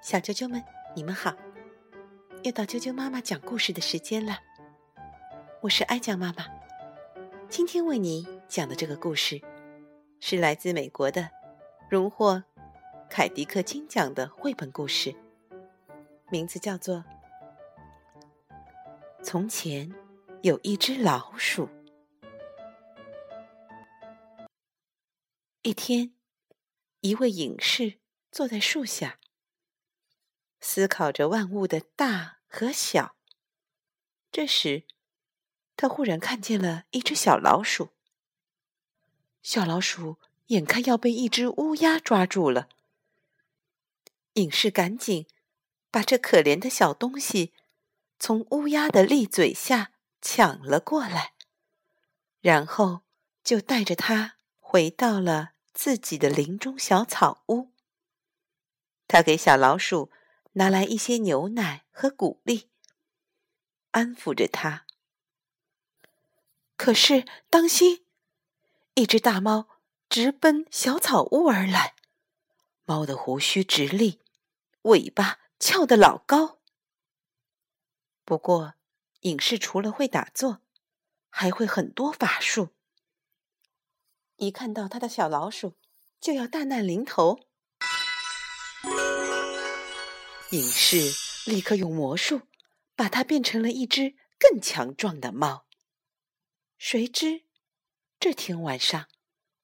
小啾啾们，你们好！又到啾啾妈妈讲故事的时间了。我是爱酱妈妈，今天为你讲的这个故事，是来自美国的，荣获凯迪克金奖的绘本故事，名字叫做《从前有一只老鼠》。一天，一位隐士坐在树下。思考着万物的大和小。这时，他忽然看见了一只小老鼠。小老鼠眼看要被一只乌鸦抓住了，隐士赶紧把这可怜的小东西从乌鸦的利嘴下抢了过来，然后就带着它回到了自己的林中小草屋。他给小老鼠。拿来一些牛奶和谷粒，安抚着它。可是，当心！一只大猫直奔小草屋而来，猫的胡须直立，尾巴翘得老高。不过，隐士除了会打坐，还会很多法术。一看到他的小老鼠，就要大难临头。隐士立刻用魔术把它变成了一只更强壮的猫。谁知这天晚上，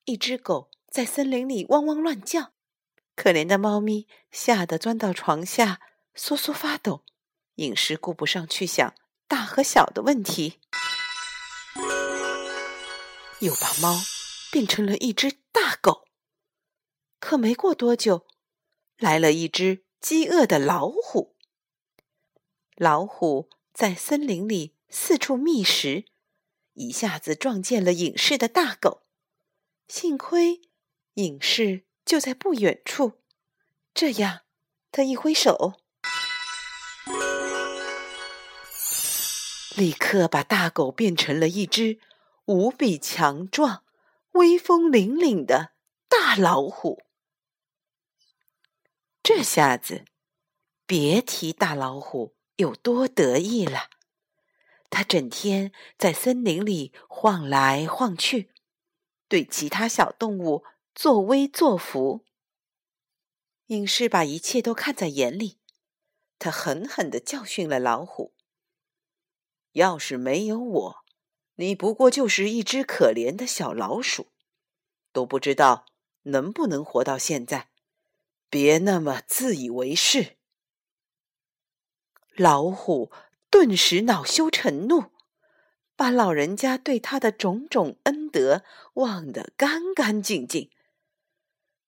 一只狗在森林里汪汪乱叫，可怜的猫咪吓得钻到床下瑟瑟发抖。隐士顾不上去想大和小的问题，又把猫变成了一只大狗。可没过多久，来了一只。饥饿的老虎，老虎在森林里四处觅食，一下子撞见了隐士的大狗。幸亏隐士就在不远处，这样他一挥手，立刻把大狗变成了一只无比强壮、威风凛凛的大老虎。这下子，别提大老虎有多得意了。他整天在森林里晃来晃去，对其他小动物作威作福。隐士把一切都看在眼里，他狠狠的教训了老虎：“要是没有我，你不过就是一只可怜的小老鼠，都不知道能不能活到现在。”别那么自以为是！老虎顿时恼羞成怒，把老人家对他的种种恩德忘得干干净净。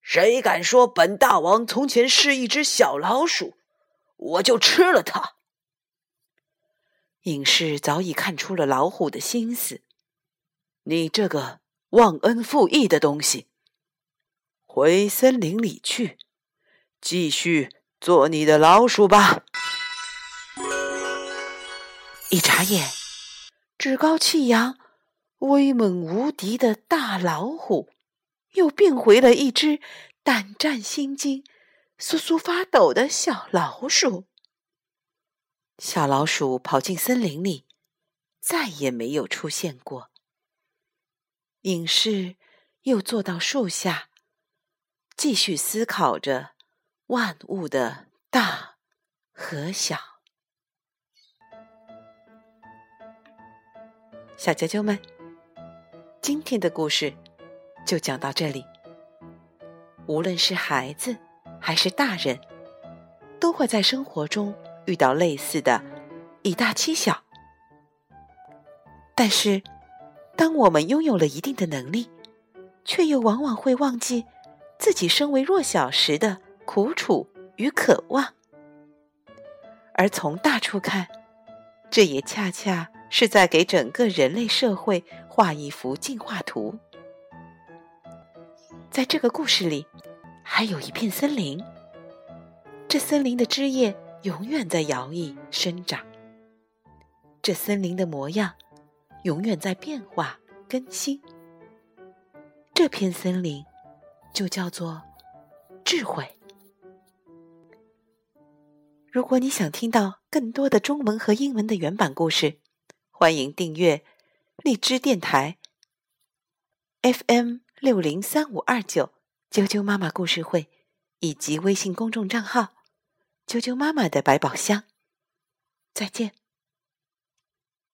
谁敢说本大王从前是一只小老鼠，我就吃了他！隐士早已看出了老虎的心思，你这个忘恩负义的东西，回森林里去！继续做你的老鼠吧！一眨眼，趾高气扬、威猛无敌的大老虎，又变回了一只胆战心惊、瑟瑟发抖的小老鼠。小老鼠跑进森林里，再也没有出现过。隐士又坐到树下，继续思考着。万物的大和小，小啾啾们，今天的故事就讲到这里。无论是孩子还是大人，都会在生活中遇到类似的以大欺小。但是，当我们拥有了一定的能力，却又往往会忘记自己身为弱小时的。苦楚与渴望，而从大处看，这也恰恰是在给整个人类社会画一幅进化图。在这个故事里，还有一片森林，这森林的枝叶永远在摇曳生长，这森林的模样永远在变化更新。这片森林就叫做智慧。如果你想听到更多的中文和英文的原版故事，欢迎订阅荔枝电台 FM 六零三五二九啾啾妈妈故事会，以及微信公众账号啾啾妈妈的百宝箱。再见。